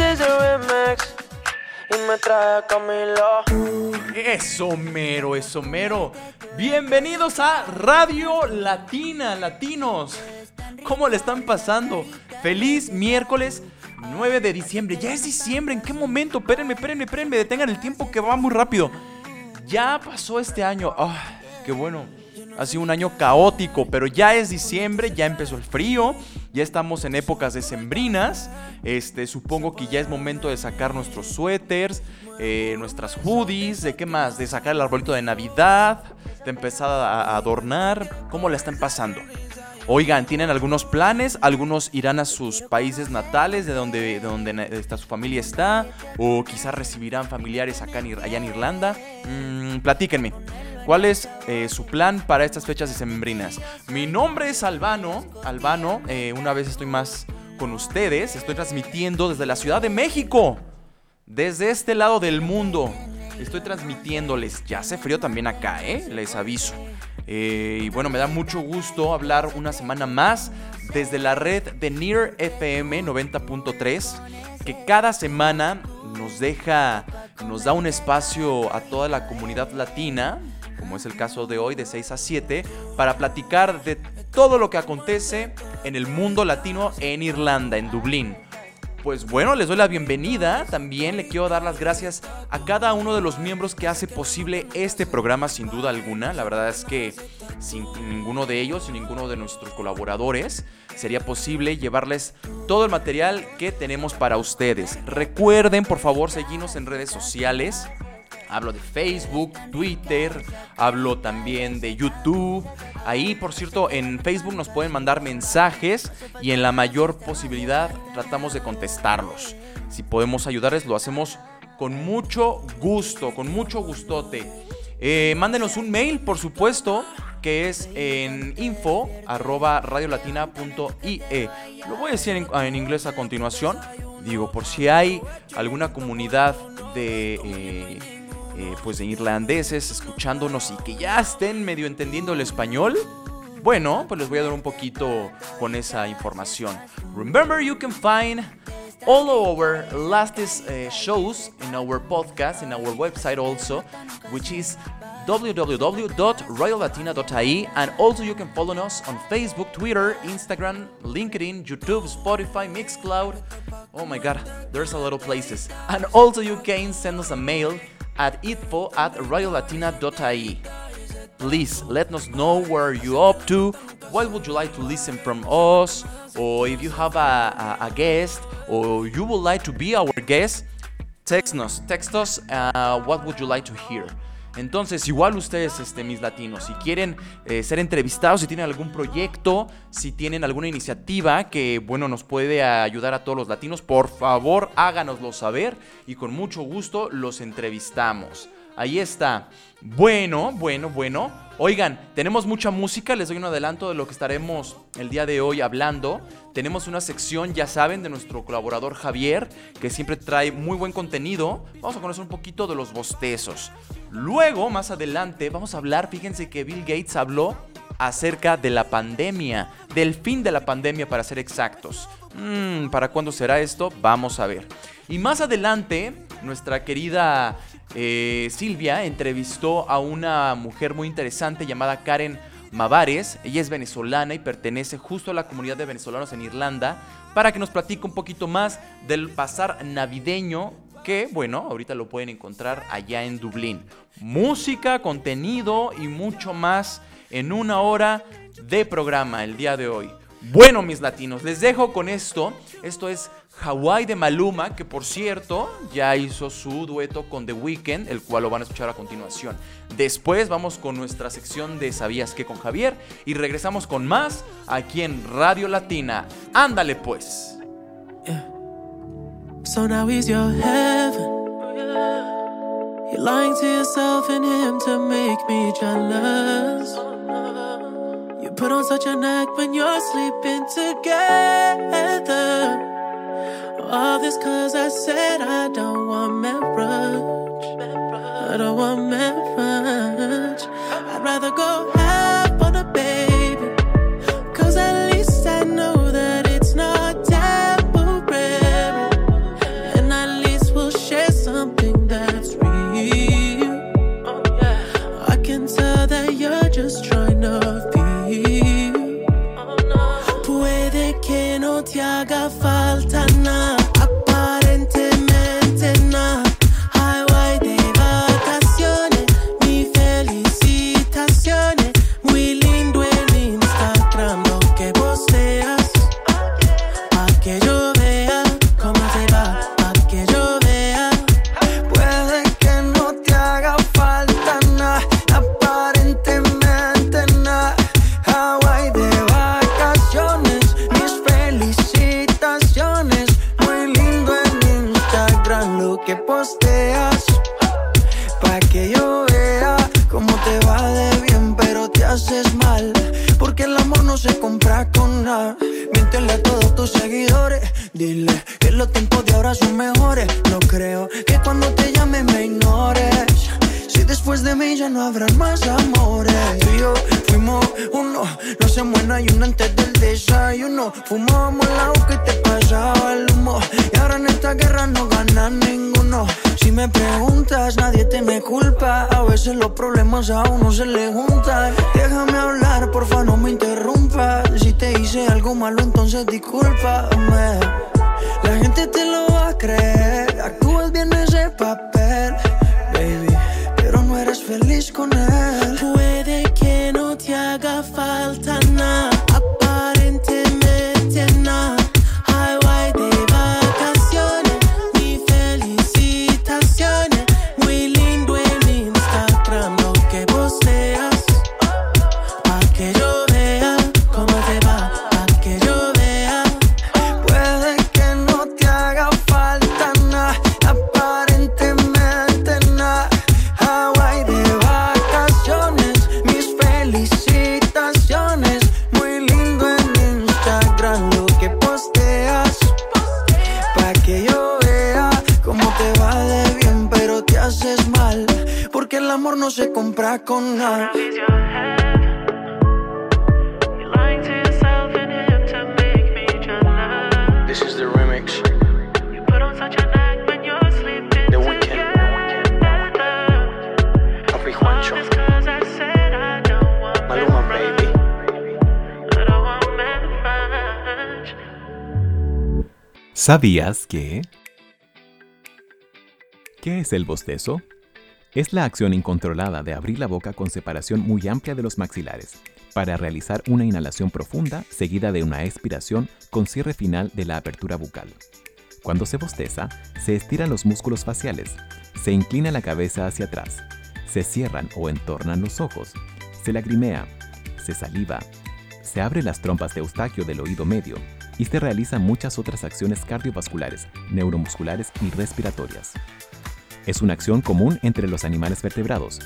A remix y me. Eso mero, eso mero. Bienvenidos a Radio Latina, latinos. ¿Cómo le están pasando? Feliz miércoles 9 de diciembre. Ya es diciembre. ¿En qué momento? Espérenme, espérenme, espérenme. Detengan el tiempo que va muy rápido. Ya pasó este año. Ah, qué bueno. Ha sido un año caótico, pero ya es diciembre, ya empezó el frío, ya estamos en épocas decembrinas. Este, supongo que ya es momento de sacar nuestros suéteres, eh, nuestras hoodies, de qué más, de sacar el arbolito de Navidad, de empezar a adornar. ¿Cómo la están pasando? Oigan, ¿tienen algunos planes? Algunos irán a sus países natales, de donde, de donde está, su familia está, o quizás recibirán familiares acá en, allá en Irlanda. Mm, platíquenme. ¿Cuál es eh, su plan para estas fechas decembrinas? Mi nombre es Albano. Albano, eh, una vez estoy más con ustedes. Estoy transmitiendo desde la Ciudad de México. Desde este lado del mundo. Estoy transmitiéndoles. Ya hace frío también acá, ¿eh? Les aviso. Eh, y bueno, me da mucho gusto hablar una semana más desde la red de Near FM 90.3, que cada semana nos deja, nos da un espacio a toda la comunidad latina, como es el caso de hoy, de 6 a 7, para platicar de todo lo que acontece en el mundo latino en Irlanda, en Dublín. Pues bueno, les doy la bienvenida. También le quiero dar las gracias a cada uno de los miembros que hace posible este programa sin duda alguna. La verdad es que sin ninguno de ellos, sin ninguno de nuestros colaboradores, sería posible llevarles todo el material que tenemos para ustedes. Recuerden, por favor, seguirnos en redes sociales. Hablo de Facebook, Twitter, hablo también de YouTube. Ahí, por cierto, en Facebook nos pueden mandar mensajes y en la mayor posibilidad tratamos de contestarlos. Si podemos ayudarles, lo hacemos con mucho gusto, con mucho gustote. Eh, mándenos un mail, por supuesto, que es en info arroba radiolatina.ie. Lo voy a decir en, inglés a continuación. Digo, por si hay alguna comunidad de... eh, eh, pues de irlandeses escuchándonos y que ya estén medio entendiendo el español, bueno, pues les voy a dar un poquito con esa información. Remember, you can find all our latest uh, shows in our podcast, in our website also, which is www.royalatina.ie and also you can follow us on Facebook, Twitter, Instagram, LinkedIn, YouTube, Spotify, Mixcloud. Oh my god, there's a lot of places. And also you can send us a mail at info at royalatina.ie. Please let us know where you're up to. What would you like to listen from us? Or if you have a, a, a guest or you would like to be our guest, text us. Text us uh, what would you like to hear. Entonces, igual ustedes, este, mis latinos, si quieren eh, ser entrevistados, si tienen algún proyecto, si tienen alguna iniciativa que, bueno, nos puede ayudar a todos los latinos, por favor, háganoslo saber y con mucho gusto los entrevistamos. Ahí está. Bueno, bueno, bueno. Oigan, tenemos mucha música, les doy un adelanto de lo que estaremos el día de hoy hablando. Tenemos una sección, ya saben, de nuestro colaborador Javier, que siempre trae muy buen contenido. Vamos a conocer un poquito de los bostezos. Luego, más adelante, vamos a hablar, fíjense que Bill Gates habló acerca de la pandemia, del fin de la pandemia para ser exactos. Mm, ¿Para cuándo será esto? Vamos a ver. Y más adelante, nuestra querida eh, Silvia entrevistó a una mujer muy interesante llamada Karen Mavares. Ella es venezolana y pertenece justo a la comunidad de venezolanos en Irlanda para que nos platique un poquito más del pasar navideño que, bueno, ahorita lo pueden encontrar allá en Dublín. Música, contenido y mucho más en una hora de programa el día de hoy. Bueno, mis latinos, les dejo con esto. Esto es Hawaii de Maluma, que por cierto ya hizo su dueto con The Weeknd, el cual lo van a escuchar a continuación. Después vamos con nuestra sección de ¿Sabías qué con Javier? Y regresamos con más aquí en Radio Latina. Ándale pues. So now he's your heaven. You're lying to yourself and him to make me jealous. You put on such an act when you're sleeping together. All this cause I said I don't want marriage. I don't want marriage. I'd rather go half culpa. A veces los problemas a uno se le juntan. Déjame hablar, porfa, no me interrumpas. Si te hice algo malo, entonces discúlpame. La gente te lo va a creer. Actúas bien ese papel, baby. Pero no eres feliz con él. ¿Sabías que? ¿Qué es el bostezo? Es la acción incontrolada de abrir la boca con separación muy amplia de los maxilares para realizar una inhalación profunda seguida de una expiración con cierre final de la apertura bucal. Cuando se bosteza, se estiran los músculos faciales, se inclina la cabeza hacia atrás, se cierran o entornan los ojos, se lagrimea, se saliva, se abren las trompas de eustaquio del oído medio y se realizan muchas otras acciones cardiovasculares, neuromusculares y respiratorias. Es una acción común entre los animales vertebrados.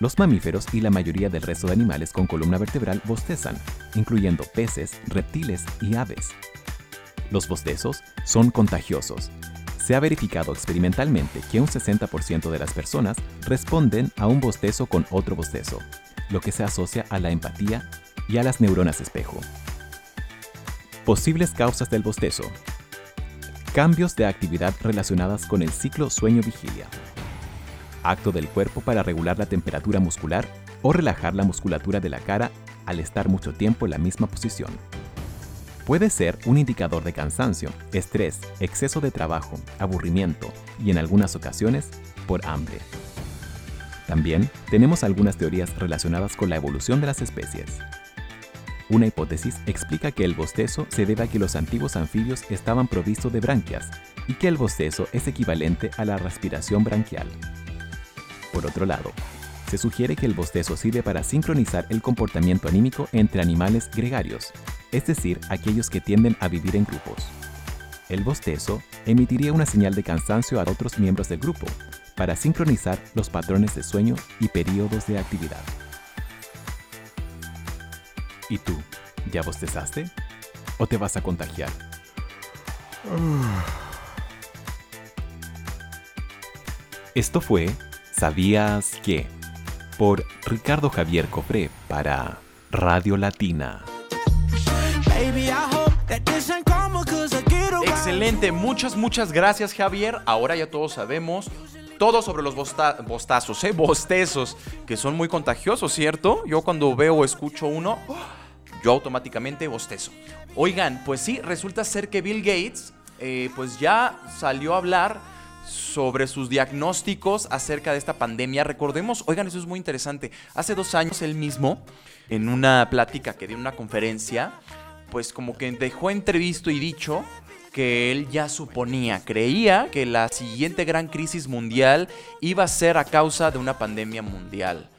Los mamíferos y la mayoría del resto de animales con columna vertebral bostezan, incluyendo peces, reptiles y aves. Los bostezos son contagiosos. Se ha verificado experimentalmente que un 60% de las personas responden a un bostezo con otro bostezo, lo que se asocia a la empatía y a las neuronas espejo. Posibles causas del bostezo. Cambios de actividad relacionadas con el ciclo sueño-vigilia. Acto del cuerpo para regular la temperatura muscular o relajar la musculatura de la cara al estar mucho tiempo en la misma posición. Puede ser un indicador de cansancio, estrés, exceso de trabajo, aburrimiento y en algunas ocasiones por hambre. También tenemos algunas teorías relacionadas con la evolución de las especies. Una hipótesis explica que el bostezo se debe a que los antiguos anfibios estaban provistos de branquias y que el bostezo es equivalente a la respiración branquial. Por otro lado, se sugiere que el bostezo sirve para sincronizar el comportamiento anímico entre animales gregarios, es decir, aquellos que tienden a vivir en grupos. El bostezo emitiría una señal de cansancio a otros miembros del grupo para sincronizar los patrones de sueño y periodos de actividad. ¿Y tú? ¿Ya bostezaste? ¿O te vas a contagiar? Esto fue ¿Sabías que? por Ricardo Javier Cofré para Radio Latina. Excelente, muchas, muchas gracias Javier. Ahora ya todos sabemos todo sobre los bosta- bostazos, ¿eh? Bostezos, que son muy contagiosos, ¿cierto? Yo cuando veo o escucho uno, yo automáticamente bostezo. Oigan, pues sí, resulta ser que Bill Gates, eh, pues ya salió a hablar sobre sus diagnósticos acerca de esta pandemia. Recordemos, oigan, eso es muy interesante. Hace dos años él mismo, en una plática que dio en una conferencia, pues como que dejó entrevisto y dicho que él ya suponía, creía que la siguiente gran crisis mundial iba a ser a causa de una pandemia mundial.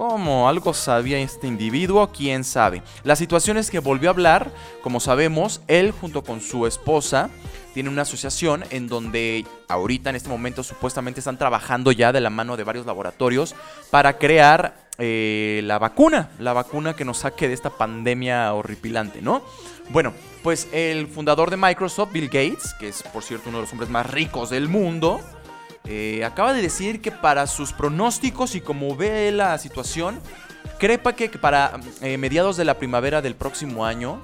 ¿Cómo? ¿Algo sabía este individuo? ¿Quién sabe? La situación es que volvió a hablar, como sabemos, él junto con su esposa tiene una asociación en donde ahorita en este momento supuestamente están trabajando ya de la mano de varios laboratorios para crear eh, la vacuna, la vacuna que nos saque de esta pandemia horripilante, ¿no? Bueno, pues el fundador de Microsoft, Bill Gates, que es por cierto uno de los hombres más ricos del mundo, eh, acaba de decir que para sus pronósticos y como ve la situación, crepa que, para eh, mediados de la primavera del próximo año,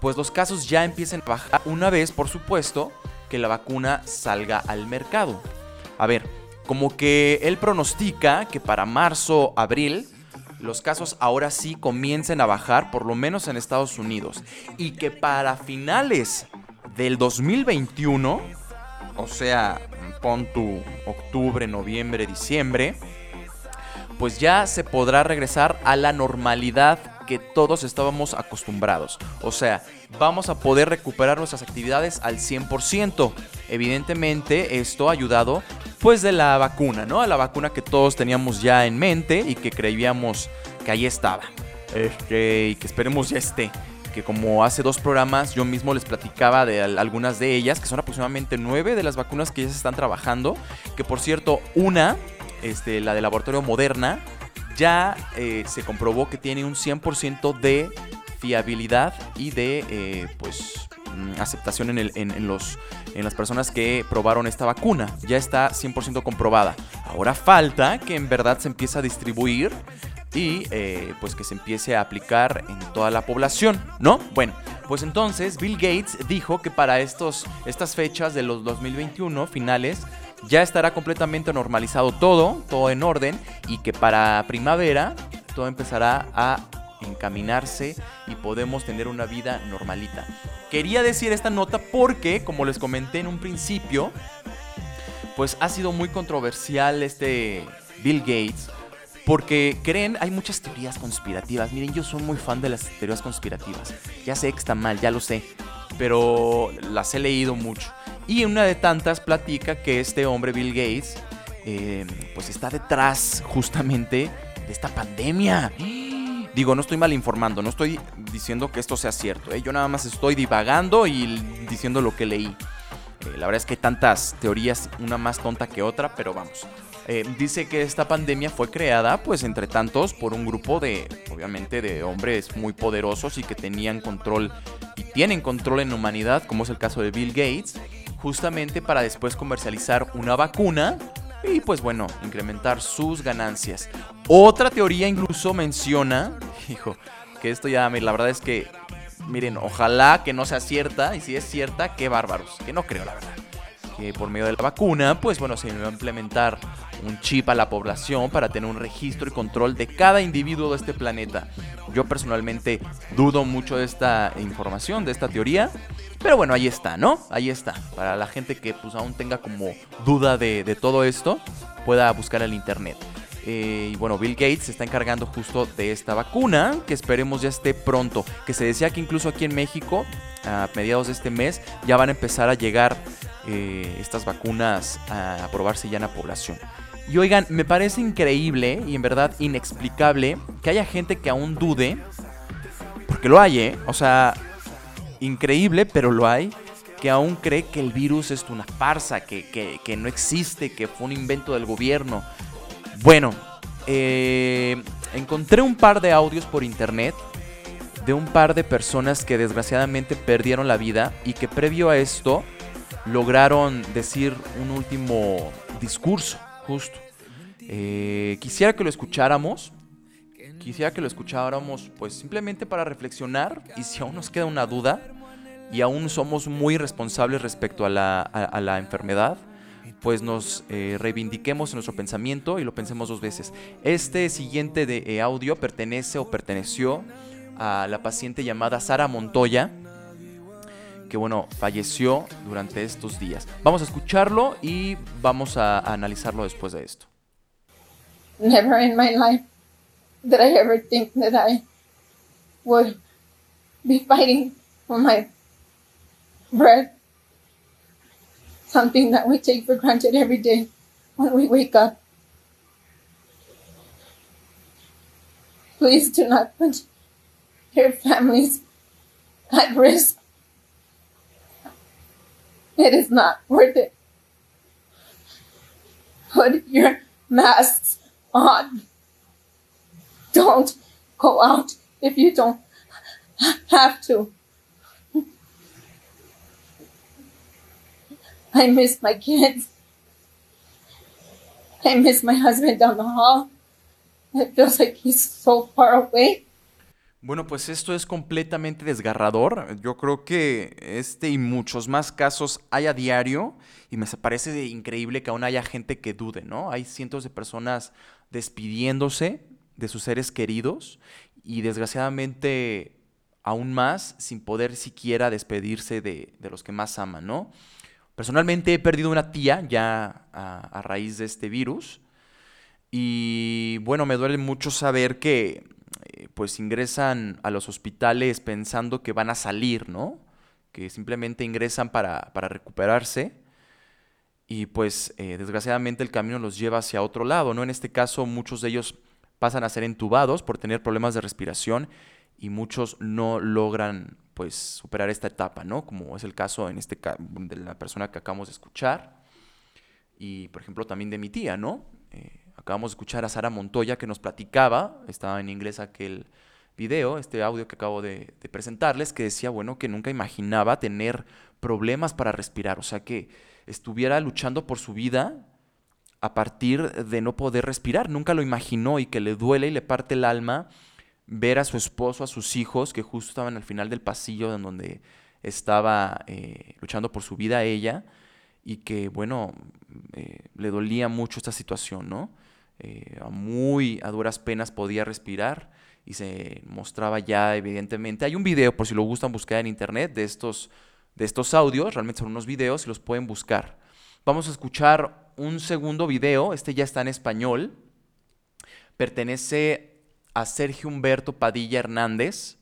pues los casos ya empiecen a bajar una vez, por supuesto, que la vacuna salga al mercado. A ver, como que él pronostica que para marzo, abril, los casos ahora sí comiencen a bajar, por lo menos en Estados Unidos, y que para finales del 2021, o sea, pon tu octubre, noviembre, diciembre, pues ya se podrá regresar a la normalidad que todos estábamos acostumbrados. O sea, vamos a poder recuperar nuestras actividades al 100%. Evidentemente, esto ha ayudado pues de la vacuna, ¿no? A la vacuna que todos teníamos ya en mente y que creíamos que ahí estaba. Este, y que esperemos ya esté. Que como hace dos programas yo mismo les platicaba de al- algunas de ellas, que son aproximadamente nueve de las vacunas que ya se están trabajando. Que por cierto, una, este, la de laboratorio Moderna, ya eh, se comprobó que tiene un 100% de fiabilidad y de eh, pues mm, aceptación en, el- en los, en las personas que probaron esta vacuna. Ya está 100% comprobada. Ahora falta que en verdad se empiece a distribuir y eh, pues que se empiece a aplicar en toda la población, ¿no? Bueno, pues entonces Bill Gates dijo que para estos, estas fechas de los 2021 finales ya estará completamente normalizado todo, todo en orden y que para primavera todo empezará a encaminarse y podemos tener una vida normalita. Quería decir esta nota porque, como les comenté en un principio, pues ha sido muy controversial este Bill Gates. Porque creen, hay muchas teorías conspirativas. Miren, yo soy muy fan de las teorías conspirativas. Ya sé que está mal, ya lo sé. Pero las he leído mucho. Y una de tantas platica que este hombre, Bill Gates, eh, pues está detrás justamente de esta pandemia. Digo, no estoy mal informando, no estoy diciendo que esto sea cierto. ¿eh? Yo nada más estoy divagando y diciendo lo que leí. Eh, la verdad es que hay tantas teorías, una más tonta que otra, pero vamos. Eh, dice que esta pandemia fue creada, pues entre tantos, por un grupo de, obviamente, de hombres muy poderosos y que tenían control y tienen control en humanidad, como es el caso de Bill Gates, justamente para después comercializar una vacuna y, pues bueno, incrementar sus ganancias. Otra teoría incluso menciona, hijo, que esto ya, la verdad es que, miren, ojalá que no sea cierta, y si es cierta, qué bárbaros, que no creo, la verdad por medio de la vacuna, pues bueno, se va a implementar un chip a la población para tener un registro y control de cada individuo de este planeta. Yo personalmente dudo mucho de esta información, de esta teoría, pero bueno, ahí está, ¿no? Ahí está. Para la gente que pues aún tenga como duda de, de todo esto, pueda buscar el internet. Eh, y bueno, Bill Gates se está encargando justo de esta vacuna, que esperemos ya esté pronto. Que se decía que incluso aquí en México, a mediados de este mes, ya van a empezar a llegar eh, estas vacunas a probarse ya en la población. Y oigan, me parece increíble y en verdad inexplicable que haya gente que aún dude, porque lo hay, ¿eh? O sea, increíble, pero lo hay, que aún cree que el virus es una farsa, que, que, que no existe, que fue un invento del gobierno. Bueno, eh, encontré un par de audios por internet de un par de personas que desgraciadamente perdieron la vida y que previo a esto lograron decir un último discurso, justo. Eh, quisiera que lo escucháramos. Quisiera que lo escucháramos, pues simplemente para reflexionar y si aún nos queda una duda y aún somos muy responsables respecto a la, a, la enfermedad, pues nos eh, reivindiquemos en nuestro pensamiento y lo pensemos dos veces. Este siguiente de eh, audio pertenece o perteneció a la paciente llamada Sara Montoya, que bueno, falleció durante estos días. Vamos a escucharlo y vamos a, analizarlo después de esto. Never in my life did I ever think that I would be fighting for my breath. Something that we take for granted every day when we wake up. Please do not put your families at risk. It is not worth it. Put your masks on. Don't go out if you don't have to. I miss my kids. I miss my husband down the hall. It feels like he's so far away. Bueno, pues esto es completamente desgarrador. Yo creo que este y muchos más casos hay a diario y me parece increíble que aún haya gente que dude, ¿no? Hay cientos de personas despidiéndose de sus seres queridos y desgraciadamente aún más sin poder siquiera despedirse de, de los que más aman, ¿no? Personalmente he perdido una tía ya a, a raíz de este virus y bueno, me duele mucho saber que pues ingresan a los hospitales pensando que van a salir, ¿no? Que simplemente ingresan para, para recuperarse y pues eh, desgraciadamente el camino los lleva hacia otro lado, ¿no? En este caso muchos de ellos pasan a ser entubados por tener problemas de respiración y muchos no logran pues superar esta etapa, ¿no? Como es el caso en este de la persona que acabamos de escuchar y por ejemplo también de mi tía, ¿no? Eh, Acabamos de escuchar a Sara Montoya que nos platicaba, estaba en inglés aquel video, este audio que acabo de, presentarles, que decía, bueno, que nunca imaginaba tener problemas para respirar, o sea, que estuviera luchando por su vida a partir de no poder respirar, nunca lo imaginó y que le duele y le parte el alma ver a su esposo, a sus hijos, que justo estaban al final del pasillo en donde estaba eh, luchando por su vida ella, y que, bueno, eh, le dolía mucho esta situación, ¿no? Eh, muy a duras penas podía respirar y se mostraba ya evidentemente. Hay un video, por si lo gustan buscar en internet, de estos, de estos audios, realmente son unos videos y los pueden buscar. Vamos a escuchar un segundo video, este ya está en español, pertenece a Sergio Humberto Padilla Hernández,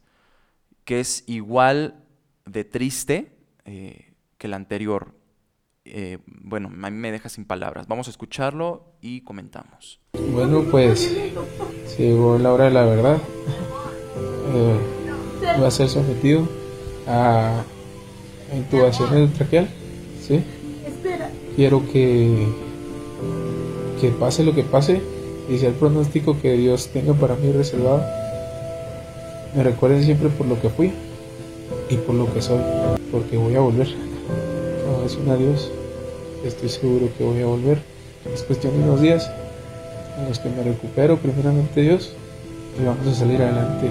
que es igual de triste eh, que el anterior. Eh, bueno, a mí me deja sin palabras. Vamos a escucharlo y comentamos. Bueno, pues llegó la hora de la verdad. Eh, va a ser sometido a intubación traqueal. ¿sí? Quiero que, que pase lo que pase y sea el pronóstico que Dios tenga para mí reservado. Me recuerden siempre por lo que fui y por lo que soy, porque voy a volver. Es un adiós. Estoy seguro que voy a volver. Es cuestión de unos días en los que me recupero, primeramente Dios, y vamos a salir adelante.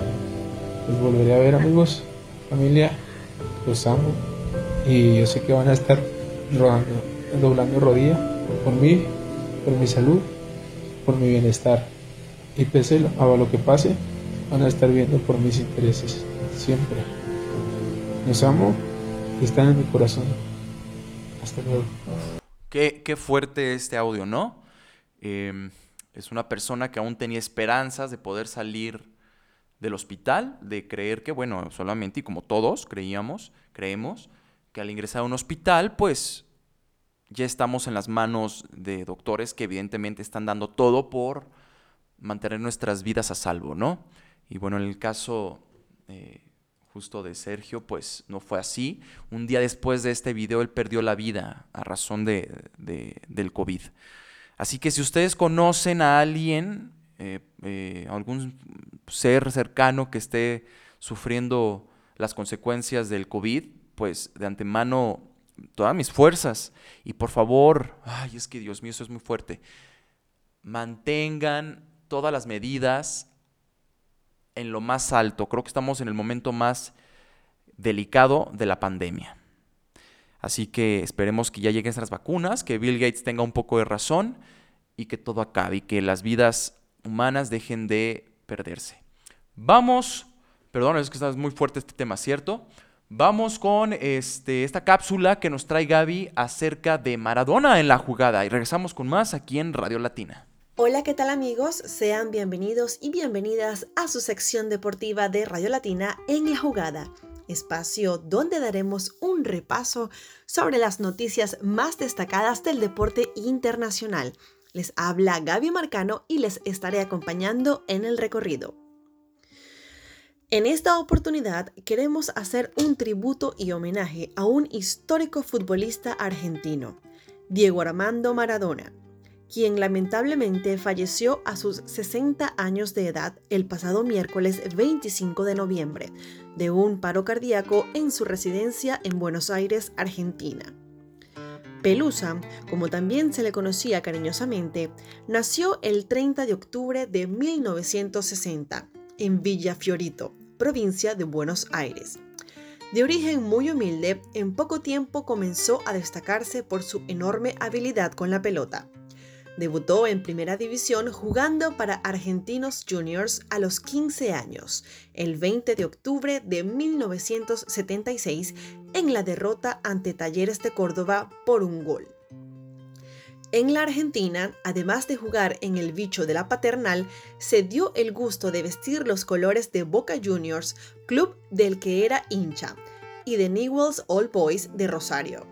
Los volveré a ver, amigos, familia, los amo, y yo sé que van a estar rodando doblando rodilla por mí, por mi salud, por mi bienestar. Y pese a lo que pase, van a estar viendo por mis intereses, siempre. Los amo y están en mi corazón. Qué, qué fuerte este audio, ¿no? Em, es una persona que aún tenía esperanzas de poder salir del hospital, de creer que, bueno, solamente, y como todos creíamos, creemos, que al ingresar a un hospital, pues ya estamos en las manos de doctores que evidentemente están dando todo por mantener nuestras vidas a salvo, ¿no? Y bueno, en el caso eh, justo de Sergio, pues no fue así. Un día después de este video, él perdió la vida a razón de, del COVID. Así que si ustedes conocen a alguien, eh, eh, algún ser cercano que esté sufriendo las consecuencias del COVID, pues de antemano todas mis fuerzas. Y por favor, ay, es que Dios mío, eso es muy fuerte. Mantengan todas las medidas en lo más alto. Creo que estamos en el momento más delicado de la pandemia. Así que esperemos que ya lleguen esas vacunas, que Bill Gates tenga un poco de razón y que todo acabe y que las vidas humanas dejen de perderse. Vamos, perdón, es que está muy fuerte este tema, ¿cierto? Vamos con este, esta cápsula que nos trae Gaby acerca de Maradona en la jugada y regresamos con más aquí en Radio Latina. Hola, ¿qué tal amigos? Sean bienvenidos y bienvenidas a su sección deportiva de Radio Latina en la jugada, espacio donde daremos un repaso sobre las noticias más destacadas del deporte internacional. Les habla Gaby Marcano y les estaré acompañando en el recorrido. En esta oportunidad queremos hacer un tributo y homenaje a un histórico futbolista argentino, Diego Armando Maradona, quien lamentablemente falleció a sus 60 años de edad el pasado miércoles 25 de noviembre de un paro cardíaco en su residencia en Buenos Aires, Argentina. Pelusa, como también se le conocía cariñosamente, nació el 30 de octubre de 1960 en Villa Fiorito, provincia de Buenos Aires. De origen muy humilde, en poco tiempo comenzó a destacarse por su enorme habilidad con la pelota. Debutó en primera división jugando para Argentinos Juniors a los 15 años, el 20 de octubre de 1976, en la derrota ante Talleres de Córdoba por un gol. En la Argentina, además de jugar en el bicho de la paternal, se dio el gusto de vestir los colores de Boca Juniors, club del que era hincha, y de Newell's Old Boys de Rosario.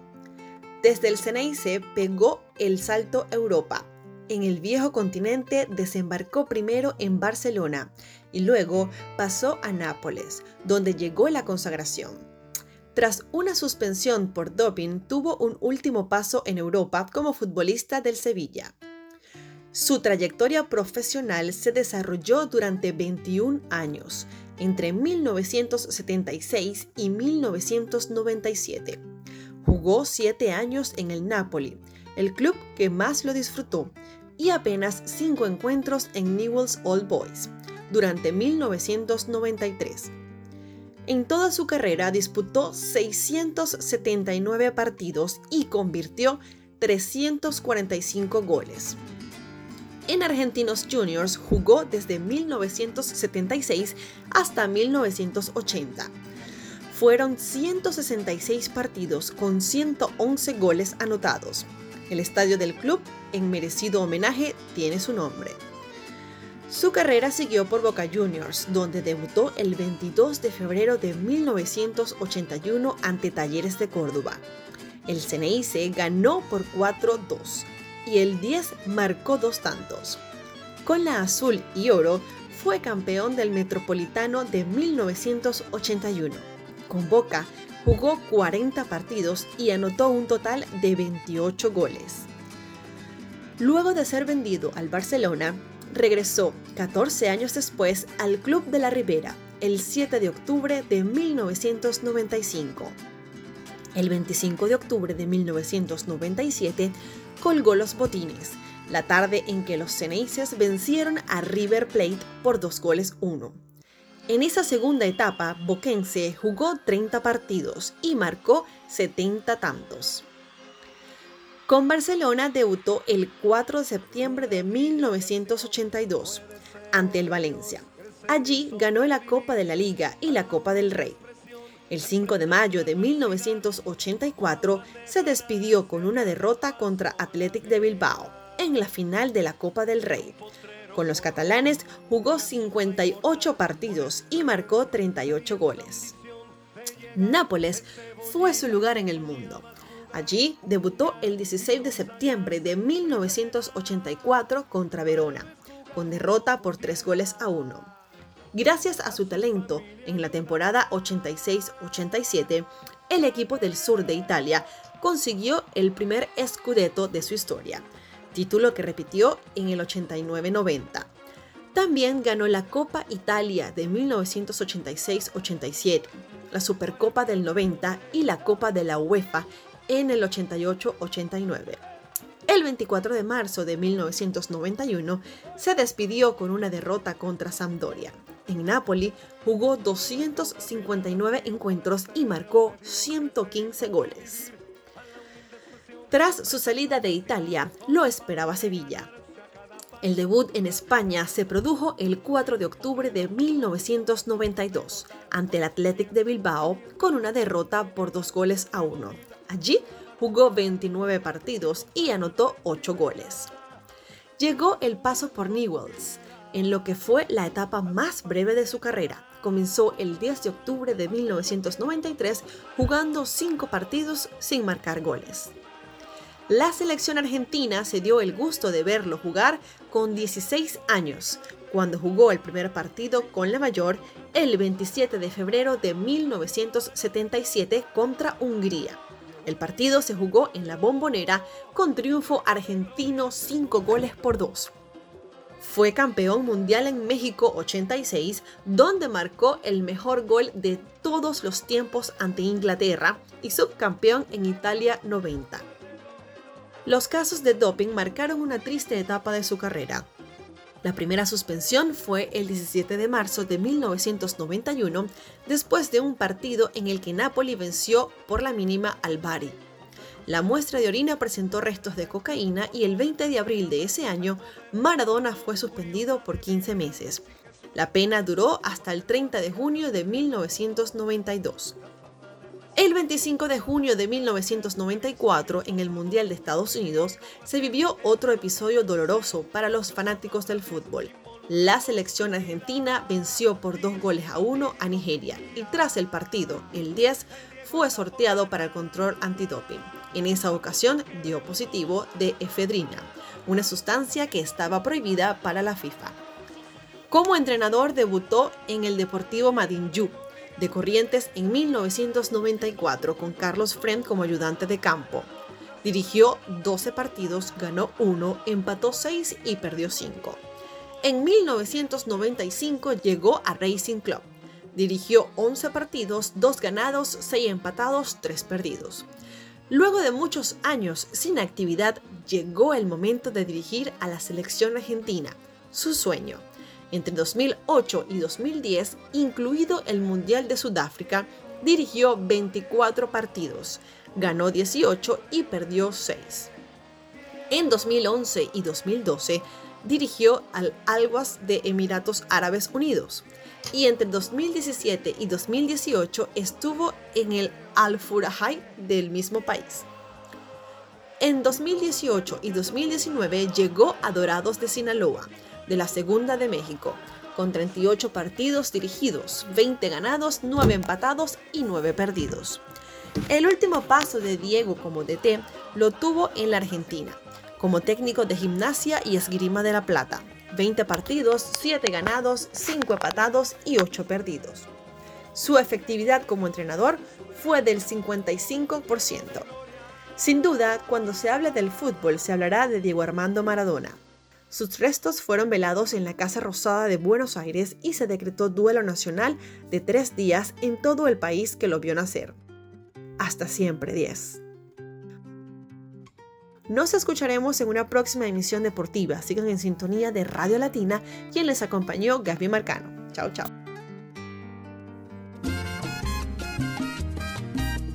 Desde el Ceneice pegó el salto a Europa. En el viejo continente desembarcó primero en Barcelona y luego pasó a Nápoles, donde llegó la consagración. Tras una suspensión por doping, tuvo un último paso en Europa como futbolista del Sevilla. Su trayectoria profesional se desarrolló durante 21 años, entre 1976 y 1997. Jugó 7 años en el Napoli, el club que más lo disfrutó, y apenas 5 encuentros en Newell's Old Boys, durante 1993. En toda su carrera disputó 679 partidos y convirtió 345 goles. En Argentinos Juniors jugó desde 1976 hasta 1980. Fueron 166 partidos con 111 goles anotados. El estadio del club, en merecido homenaje, tiene su nombre. Su carrera siguió por Boca Juniors, donde debutó el 22 de febrero de 1981 ante Talleres de Córdoba. El Ceneice ganó por 4-2 y el 10 marcó dos tantos. Con la azul y oro fue campeón del Metropolitano de 1981. Con Boca jugó 40 partidos y anotó un total de 28 goles. Luego de ser vendido al Barcelona, regresó 14 años después al Club de la Ribera, el 7 de octubre de 1995. El 25 de octubre de 1997 colgó los botines, la tarde en que los Ceneices vencieron a River Plate por dos goles uno. En esa segunda etapa, Boquense jugó 30 partidos y marcó 70 tantos. Con Barcelona debutó el 4 de septiembre de 1982 ante el Valencia. Allí ganó la Copa de la Liga y la Copa del Rey. El 5 de mayo de 1984 se despidió con una derrota contra Athletic de Bilbao en la final de la Copa del Rey. Con los catalanes jugó 58 partidos y marcó 38 goles. Nápoles fue su lugar en el mundo. Allí debutó el 16 de septiembre de 1984 contra Verona, con derrota por 3 goles a 1. Gracias a su talento, en la temporada 86-87, el equipo del sur de Italia consiguió el primer scudetto de su historia, título que repitió en el 89-90. También ganó la Copa Italia de 1986-87, la Supercopa del 90 y la Copa de la UEFA en el 88-89. El 24 de marzo de 1991 se despidió con una derrota contra Sampdoria. En Napoli jugó 259 encuentros y marcó 115 goles. Tras su salida de Italia, lo esperaba Sevilla. El debut en España se produjo el 4 de octubre de 1992 ante el Athletic de Bilbao con una derrota por dos goles a uno. Allí jugó 29 partidos y anotó 8 goles. Llegó el paso por Newells, en lo que fue la etapa más breve de su carrera. Comenzó el 10 de octubre de 1993 jugando 5 partidos sin marcar goles. La selección argentina se dio el gusto de verlo jugar con 16 años, cuando jugó el primer partido con la mayor el 27 de febrero de 1977 contra Hungría. El partido se jugó en la bombonera con triunfo argentino 5 goles por 2. Fue campeón mundial en México 86, donde marcó el mejor gol de todos los tiempos ante Inglaterra y subcampeón en Italia 90. Los casos de doping marcaron una triste etapa de su carrera. La primera suspensión fue el 17 de marzo de 1991, después de un partido en el que Napoli venció por la mínima al Bari. La muestra de orina presentó restos de cocaína y el 20 de abril de ese año, Maradona fue suspendido por 15 meses. La pena duró hasta el 30 de junio de 1992. El 25 de junio de 1994, en el Mundial de Estados Unidos, se vivió otro episodio doloroso para los fanáticos del fútbol. La selección argentina venció por dos goles a uno a Nigeria y tras el partido, el 10, fue sorteado para el control antidoping. En esa ocasión dio positivo de efedrina, una sustancia que estaba prohibida para la FIFA. Como entrenador debutó en el Deportivo Madinju de Corrientes en 1994 con Carlos Friend como ayudante de campo. Dirigió 12 partidos, ganó 1, empató 6 y perdió 5. En 1995 llegó a Racing Club. Dirigió 11 partidos, 2 ganados, 6 empatados, 3 perdidos. Luego de muchos años sin actividad, llegó el momento de dirigir a la selección argentina, su sueño. Entre 2008 y 2010, incluido el Mundial de Sudáfrica, dirigió 24 partidos, ganó 18 y perdió 6. En 2011 y 2012 dirigió al Alguas de Emiratos Árabes Unidos y entre 2017 y 2018 estuvo en el Al Furahai del mismo país. En 2018 y 2019 llegó a Dorados de Sinaloa, de la Segunda de México, con 38 partidos dirigidos, 20 ganados, 9 empatados y 9 perdidos. El último paso de Diego como DT lo tuvo en la Argentina, como técnico de gimnasia y esgrima de la plata. 20 partidos, 7 ganados, 5 empatados y 8 perdidos. Su efectividad como entrenador fue del 55%. Sin duda, cuando se hable del fútbol se hablará de Diego Armando Maradona. Sus restos fueron velados en la Casa Rosada de Buenos Aires y se decretó duelo nacional de tres días en todo el país que lo vio nacer. Hasta siempre 10. Nos escucharemos en una próxima emisión deportiva. Sigan en sintonía de Radio Latina, quien les acompañó Gaby Marcano. Chao, chao.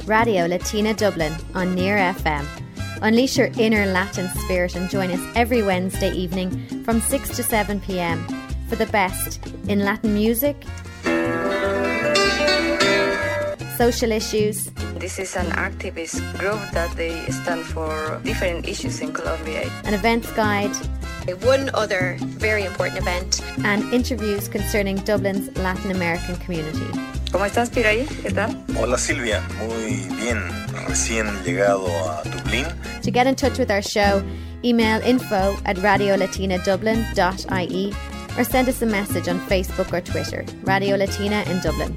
Radio Latina Dublin on Near FM Unleash your inner Latin spirit and join us every Wednesday evening from 6 to 7 pm for the best in Latin music, social issues, This is an activist group that they stand for different issues in Colombia. an events guide, One other very important event. and interviews concerning Dublin's Latin American community. ¿Cómo estás, Piraí? ¿Qué tal? Hola Silvia, muy bien, recién llegado a Dublín. To get in touch with our show, email info at radiolatinadublin.ie or send us a message on Facebook or Twitter, Radio Latina in Dublin.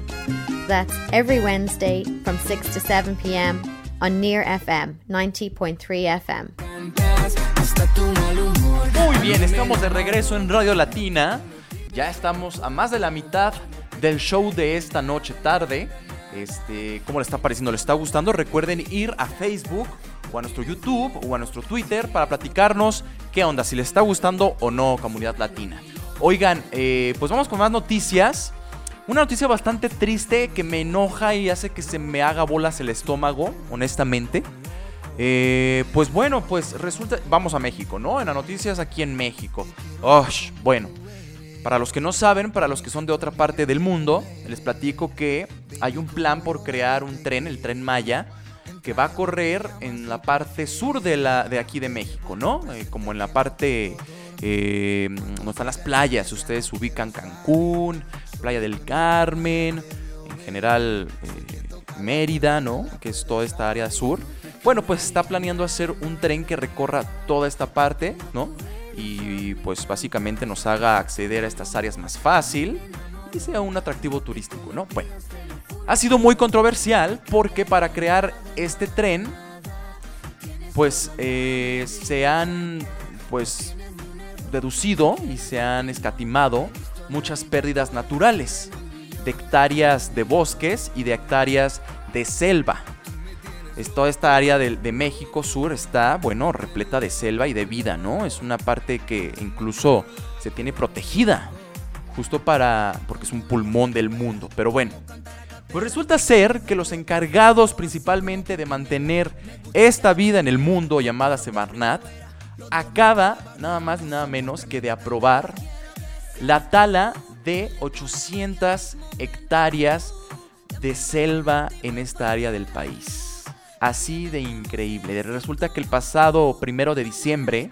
That's every Wednesday from 6 to 7 pm on Near FM 90.3 FM. Muy bien, estamos de regreso en Radio Latina. Ya estamos a más de la mitad del show de esta noche tarde. Este, ¿cómo le está pareciendo? ¿Le está gustando? Recuerden ir a Facebook o a nuestro YouTube o a nuestro Twitter para platicarnos qué onda, si les está gustando o no comunidad latina. Oigan, eh, pues vamos con más noticias. Una noticia bastante triste que me enoja y hace que se me haga bolas el estómago, honestamente. Eh, pues bueno, pues resulta, vamos a México, ¿no? En las noticias aquí en México. Osh, bueno, para los que no saben, para los que son de otra parte del mundo, les platico que hay un plan por crear un tren, el tren Maya, que va a correr en la parte sur de, la, de aquí de México, ¿no? Eh, como en la parte eh, donde están las playas. Ustedes ubican Cancún, Playa del Carmen, en general eh, Mérida, ¿no? Que es toda esta área sur. Bueno, pues está planeando hacer un tren que recorra toda esta parte, ¿no? Y pues básicamente nos haga acceder a estas áreas más fácil y sea un atractivo turístico, ¿no? Bueno, ha sido muy controversial porque para crear este tren, pues eh, se han, pues, deducido y se han escatimado muchas pérdidas naturales de hectáreas de bosques y de hectáreas de selva. Es toda esta área de, México Sur está, bueno, repleta de selva y de vida, ¿no? Es una parte que incluso se tiene protegida, justo para, porque es un pulmón del mundo. Pero bueno, pues resulta ser que los encargados principalmente de mantener esta vida en el mundo llamada Semarnat, acaba nada más y nada menos que de aprobar la tala de 800 hectáreas de selva en esta área del país. Así de increíble. Resulta que el pasado primero de diciembre,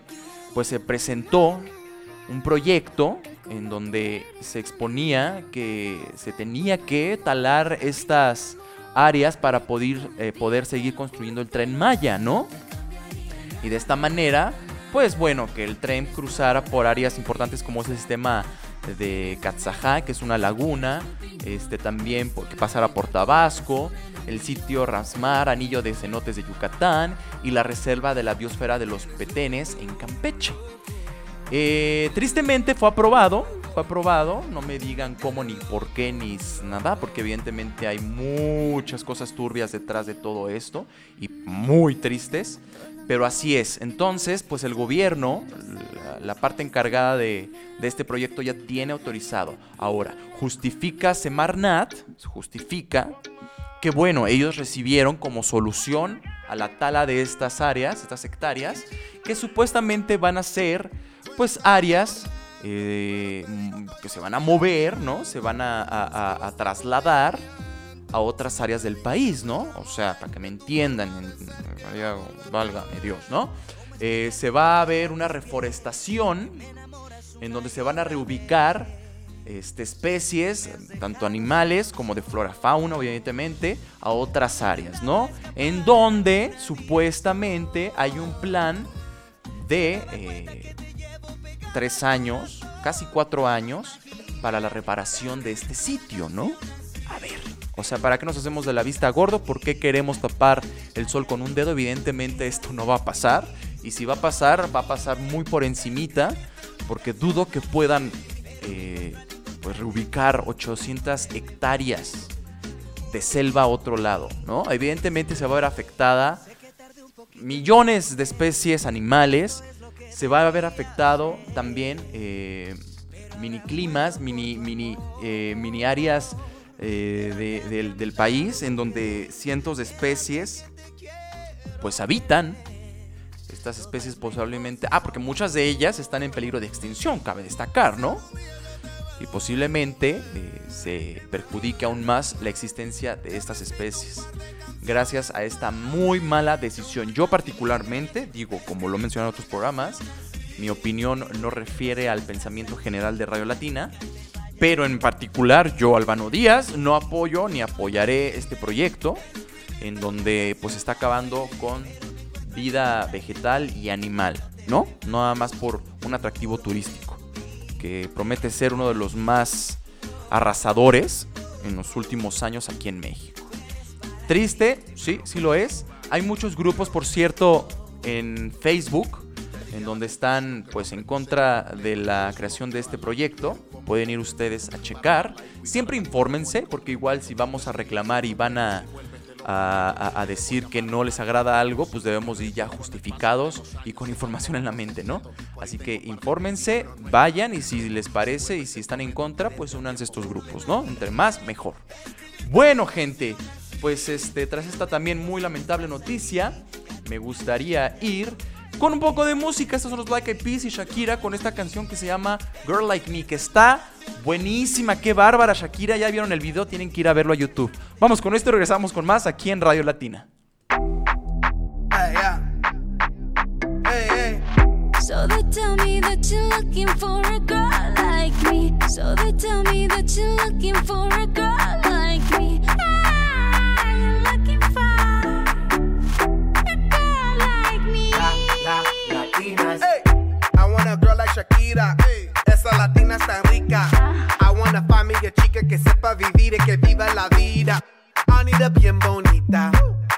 pues se presentó un proyecto en donde se exponía que se tenía que talar estas áreas para poder, eh, poder seguir construyendo el tren Maya, ¿no? Y de esta manera, pues bueno, que el tren cruzara por áreas importantes como es el sistema de Katzajá, que es una laguna, este también que pasara por Tabasco, el sitio Rasmar, anillo de cenotes de Yucatán y la reserva de la biosfera de los Petenes en Campeche. Eh, tristemente fue aprobado, fue aprobado, no me digan cómo ni por qué ni nada, porque evidentemente hay muchas cosas turbias detrás de todo esto y muy tristes, pero así es. Entonces, pues el gobierno, la, parte encargada de, de este proyecto ya tiene autorizado. Ahora, justifica Semarnat, justifica que bueno, ellos recibieron como solución a la tala de estas áreas, estas hectáreas, que supuestamente van a ser pues áreas eh, que se van a mover, ¿no? Se van a trasladar a otras áreas del país, ¿no? O sea, para que me entiendan, válgame Dios, ¿no? Eh, se va a ver una reforestación en donde se van a reubicar este, especies, tanto animales como de flora fauna, evidentemente, a otras áreas, ¿no? En donde supuestamente hay un plan de eh, tres años, casi cuatro años, para la reparación de este sitio, ¿no? A ver, o sea, ¿para qué nos hacemos de la vista gordo? ¿Por qué queremos tapar el sol con un dedo? Evidentemente esto no va a pasar. Y si va a pasar, va a pasar muy por encimita. Porque dudo que puedan eh, pues reubicar 800 hectáreas de selva a otro lado, ¿no? Evidentemente se va a ver afectada millones de especies animales. Se va a ver afectado también eh, mini climas, mini, mini, eh, mini áreas eh, de- del, del país en donde cientos de especies pues habitan. estas especies posiblemente... Ah, porque muchas de ellas están en peligro de extinción, cabe destacar, ¿no? Y posiblemente eh, se perjudique aún más la existencia de estas especies. Gracias a esta muy mala decisión. Yo particularmente, digo, como lo he mencionado en otros programas, mi opinión no refiere al pensamiento general de Radio Latina, pero en particular yo, Albano Díaz, no apoyo ni apoyaré este proyecto en donde pues está acabando con vida vegetal y animal, ¿no? Nada más por un atractivo turístico que promete ser uno de los más arrasadores en los últimos años aquí en México. Triste, sí, sí lo es. Hay muchos grupos, por cierto, en Facebook en donde están pues en contra de la creación de este proyecto. Pueden ir ustedes a checar. Siempre infórmense, porque igual si vamos a reclamar y van a, a, decir que no les agrada algo, pues debemos ir ya justificados y con información en la mente, ¿no? Así que infórmense, vayan y si les parece y si están en contra, pues únanse a estos grupos, ¿no? Entre más, mejor. Bueno, gente, pues este, tras esta también muy lamentable noticia, me gustaría ir con un poco de música. Estos son los Black Eyed Peas y Shakira con esta canción que se llama Girl Like Me, que está buenísima. Qué bárbara, Shakira. Ya vieron el video, tienen que ir a verlo a YouTube. Vamos con esto y regresamos con más aquí en Radio Latina. So they tell me that you're looking for a girl like me. So they tell me that you're looking for a girl latina está rica. I wanna find me a chica que sepa vivir y que viva la vida. I need a bien bonita,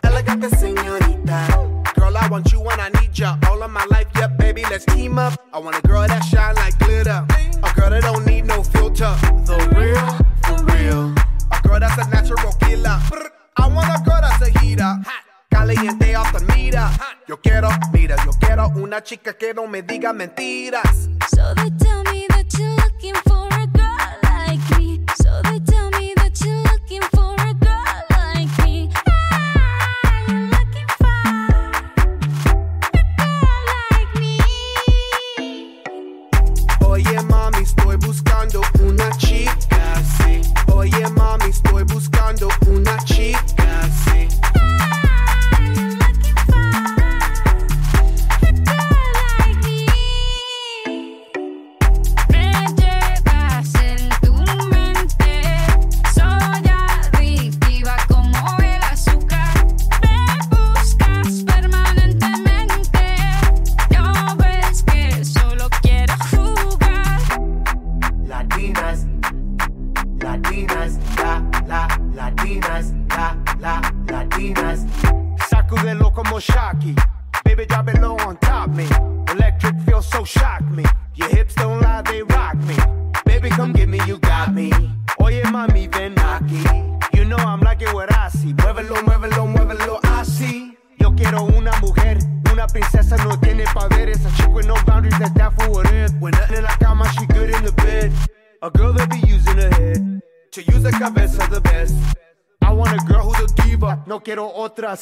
elegante señorita. Girl, I want you when I need ya. All of my life, yeah, baby, let's team up. I want a girl that shine like Yo quiero, mira, yo quiero una chica que no me diga mentiras. So they tell me that you're looking for a girl like me. So they tell me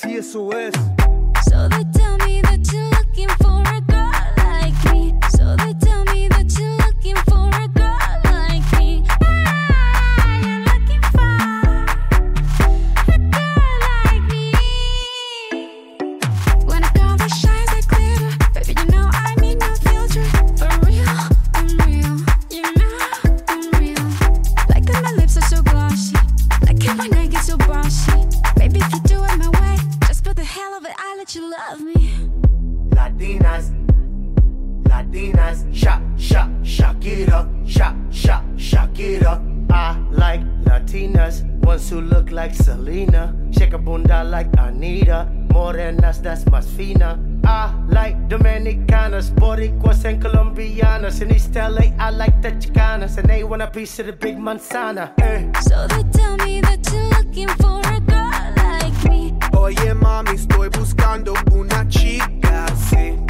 otra, Dominicanas, Boricuas and Colombianas. In East LA, I like the Chicanas, and they want a piece of the big manzana. Eh. So they tell me that you're looking for a girl like me. Oye mami, estoy buscando una chica, sí.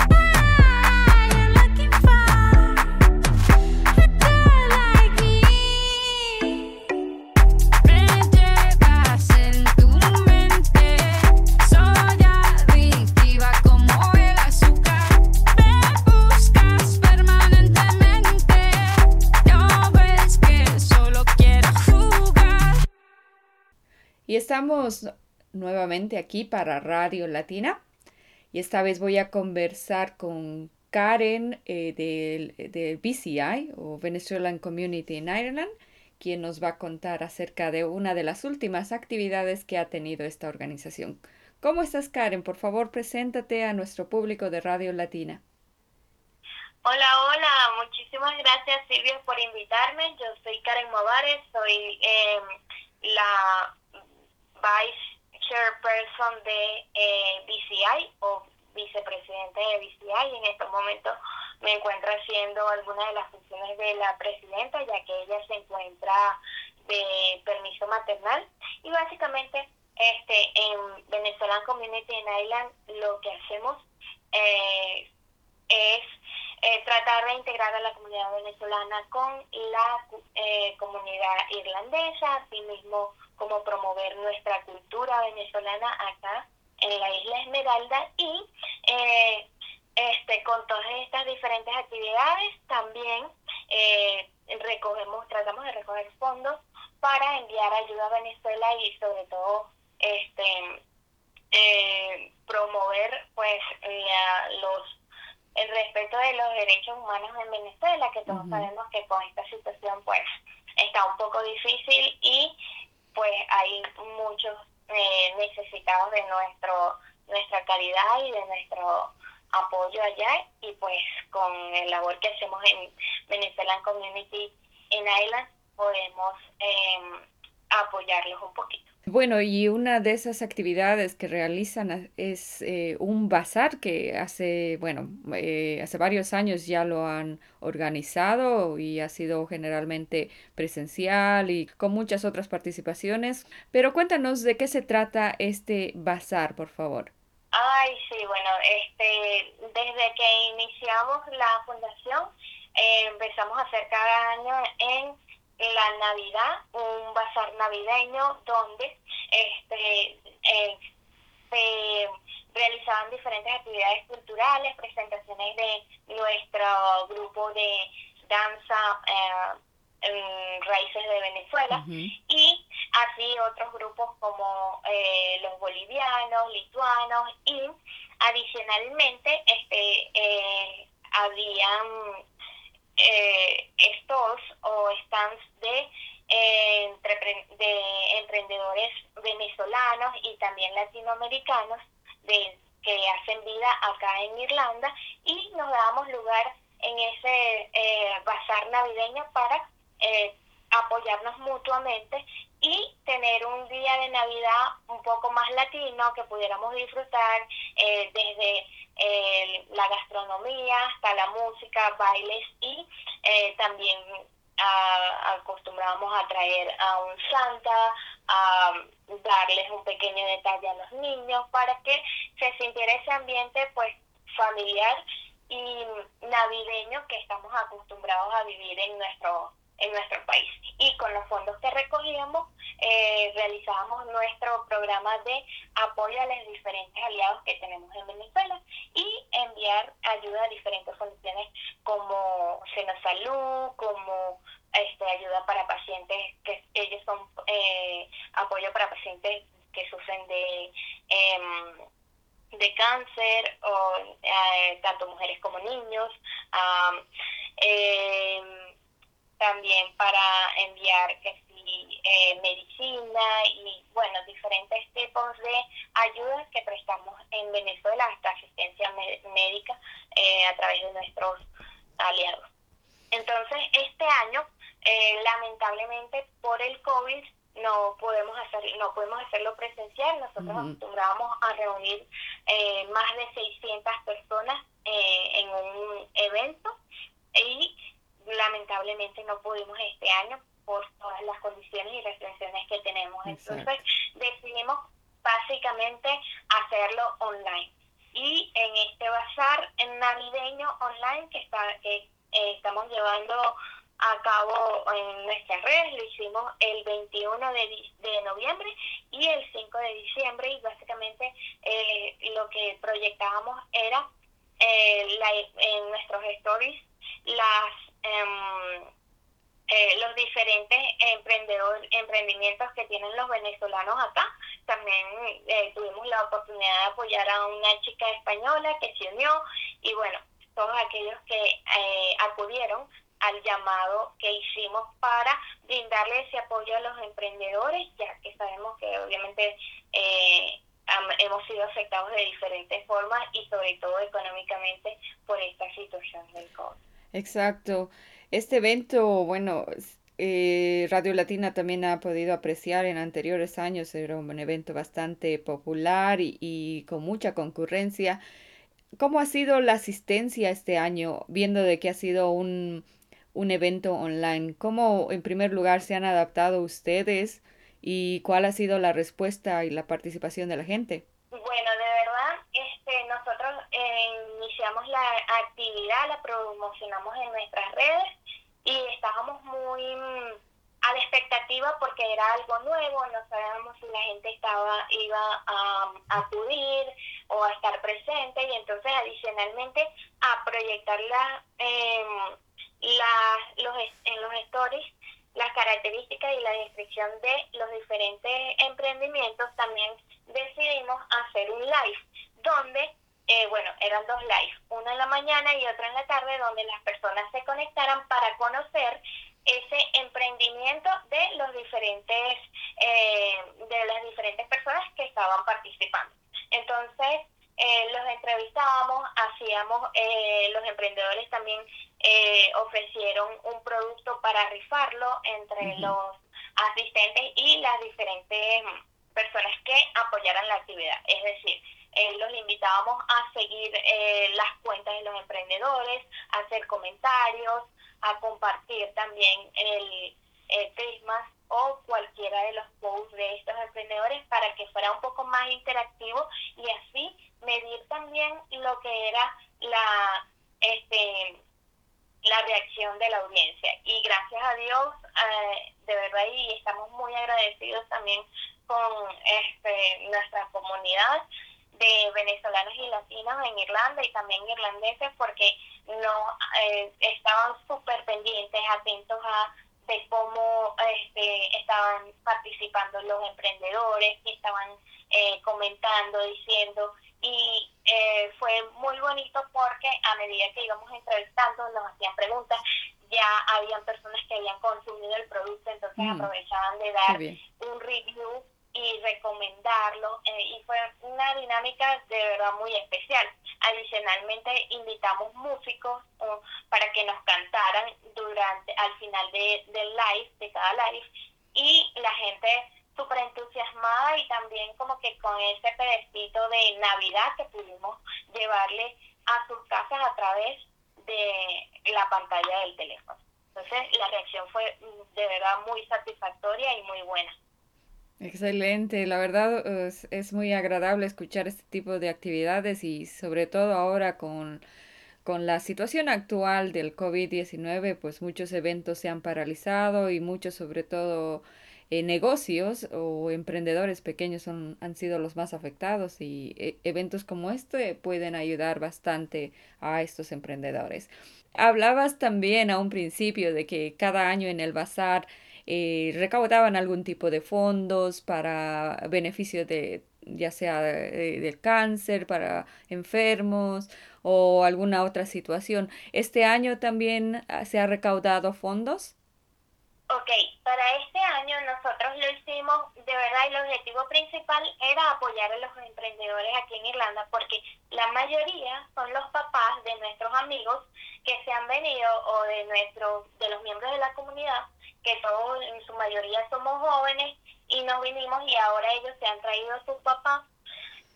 Estamos nuevamente aquí para Radio Latina. Y esta vez voy a conversar con Karen eh, del, del BCI o Venezuelan Community in Ireland, quien nos va a contar acerca de una de las últimas actividades que ha tenido esta organización. ¿Cómo estás, Karen? Por favor, preséntate a nuestro público de Radio Latina. Hola, hola, muchísimas gracias Silvia por invitarme. Yo soy Karen Movares, soy eh, la Vice Chairperson de eh, BCI o vicepresidente de BCI. En estos momentos me encuentro haciendo algunas de las funciones de la presidenta, ya que ella se encuentra de permiso maternal. Y básicamente este en Venezuelan Community in Island lo que hacemos eh, es eh, tratar de integrar a la comunidad venezolana con la eh, comunidad irlandesa, asimismo como promover nuestra cultura venezolana acá en la isla Esmeralda y eh, este con todas estas diferentes actividades también recogemos tratamos de recoger fondos para enviar ayuda a Venezuela y sobre todo este promover pues los el respeto de los derechos humanos en Venezuela, que todos sabemos que con esta situación pues está un poco difícil y pues hay muchos eh, necesitados de nuestro nuestra calidad y de nuestro apoyo allá y pues con el labor que hacemos en Venezuelan Community in Island podemos eh, apoyarlos un poquito. Bueno, y una de esas actividades que realizan es eh, un bazar que hace, bueno, eh, hace varios años ya lo han organizado y ha sido generalmente presencial y con muchas otras participaciones. Pero cuéntanos de qué se trata este bazar, por favor. Ay, sí, bueno, este, desde que iniciamos la fundación eh, empezamos a hacer cada año en la Navidad, un bazar navideño donde este eh, se realizaban diferentes actividades culturales, presentaciones de nuestro grupo de danza eh, en Raíces de Venezuela y así otros grupos como eh, los bolivianos, lituanos y adicionalmente este eh, habían eh, stores o stands de, eh, de emprendedores venezolanos y también latinoamericanos de, que hacen vida acá en Irlanda y nos dábamos lugar en ese eh, bazar navideño para eh, apoyarnos mutuamente y tener un día de Navidad un poco más latino que pudiéramos disfrutar eh, desde eh, la gastronomía hasta la música, bailes y eh, también a, acostumbrábamos a traer a un santa, a darles un pequeño detalle a los niños para que se sintiera ese ambiente pues familiar y navideño que estamos acostumbrados a vivir en nuestro en nuestro país. Y con los fondos que recogíamos, eh, realizábamos nuestro programa de apoyo a los diferentes aliados que tenemos en Venezuela y enviar ayuda a diferentes funciones como Sena Salud, como este, ayuda para pacientes, que ellos son eh, apoyo para pacientes que sufren de... Em, de cáncer, o eh, tanto mujeres como niños. eh, también para enviar que sí, eh, medicina y bueno, diferentes tipos de ayudas que prestamos en Venezuela, hasta asistencia médica eh, a través de nuestros aliados. Entonces, este año, eh, lamentablemente por el COVID, no podemos hacer no podemos hacerlo presencial. Nosotros acostumbrábamos a reunir eh, más de 600 personas eh, en un evento. Y lamentablemente no pudimos este año por todas las condiciones y restricciones que tenemos. Entonces decidimos básicamente hacerlo online. Y en este bazar navideño online que está que eh, estamos llevando a cabo en nuestras redes, lo hicimos el 21 de, de noviembre y el 5 de diciembre y básicamente eh, lo que proyectábamos era eh, la, en nuestros stories las Em, eh, los diferentes emprendedor, emprendimientos que tienen los venezolanos acá. También eh, tuvimos la oportunidad de apoyar a una chica española que se unió y bueno, todos aquellos que eh, acudieron al llamado que hicimos para brindarle ese apoyo a los emprendedores, ya que sabemos que obviamente eh, hemos sido afectados de diferentes formas y sobre todo económicamente por esta situación del COVID. Exacto. Este evento, bueno, eh, Radio Latina también ha podido apreciar en anteriores años, era un evento bastante popular y, y con mucha concurrencia. ¿Cómo ha sido la asistencia este año, viendo de que ha sido un, un evento online? ¿Cómo, en primer lugar, se han adaptado ustedes y cuál ha sido la respuesta y la participación de la gente? Bueno, de verdad, este, nosotros eh, iniciamos la actividad, la promocionamos en nuestras redes y estábamos muy mm, a la expectativa porque era algo nuevo, no sabíamos si la gente estaba iba a, acudir o a estar presente y entonces adicionalmente a proyectar la, em, la- los, en los stories las características y la descripción de los diferentes emprendimientos, también decidimos hacer un live donde, eh, bueno, eran dos live, uno en la mañana y otro en la tarde, donde las personas se conectaran para conocer ese emprendimiento de los diferentes, eh, de las diferentes personas que estaban participando. Entonces, eh, los entrevistábamos, hacíamos, eh, los emprendedores también eh, ofrecieron un producto para rifarlo entre los asistentes y las diferentes personas que apoyaran la actividad. Es decir, eh, los invitábamos a seguir eh, las cuentas de los emprendedores, a hacer comentarios, a compartir también el, el Christmas o cualquiera de los posts de estos emprendedores para que fuera un poco más interactivo y así medir también lo que era la este la reacción de la audiencia. Y gracias a Dios eh, de verdad y estamos muy agradecidos también con este nuestra comunidad de venezolanos y latinos en Irlanda y también irlandeses porque no eh, estaban súper pendientes, atentos a de cómo este, estaban participando los emprendedores, que estaban eh, comentando, diciendo, y eh, fue muy bonito porque a medida que íbamos entrevistando nos hacían preguntas, ya habían personas que habían consumido el producto, entonces Mm, aprovechaban de dar un review y recomendarlo eh, y fue una dinámica de verdad muy especial. Adicionalmente invitamos músicos uh, para que nos cantaran durante al final de, del live, de cada live y la gente súper entusiasmada y también como que con ese pedestito de Navidad que pudimos llevarle a sus casas a través de la pantalla del teléfono. Entonces la reacción fue mm, de verdad muy satisfactoria y muy buena. Excelente, la verdad es, es muy agradable escuchar este tipo de actividades y sobre todo ahora con, con la situación actual del COVID-19, pues muchos eventos se han paralizado y muchos sobre todo eh, negocios o emprendedores pequeños son, han sido los más afectados y eh, eventos como este pueden ayudar bastante a estos emprendedores. Hablabas también a un principio de que cada año en el bazar eh, recaudaban algún tipo de fondos para beneficio de ya sea del cáncer, para enfermos o alguna otra situación. ¿Este año también ah, se ha recaudado fondos? Ok, para este año nosotros lo hicimos, de verdad, y el objetivo principal era apoyar a los emprendedores aquí en Irlanda, porque la mayoría son los papás de nuestros amigos que se han venido o de nuestros, de los miembros de la comunidad, que todos en su mayoría somos jóvenes y nos vinimos y ahora ellos se han traído a sus papás.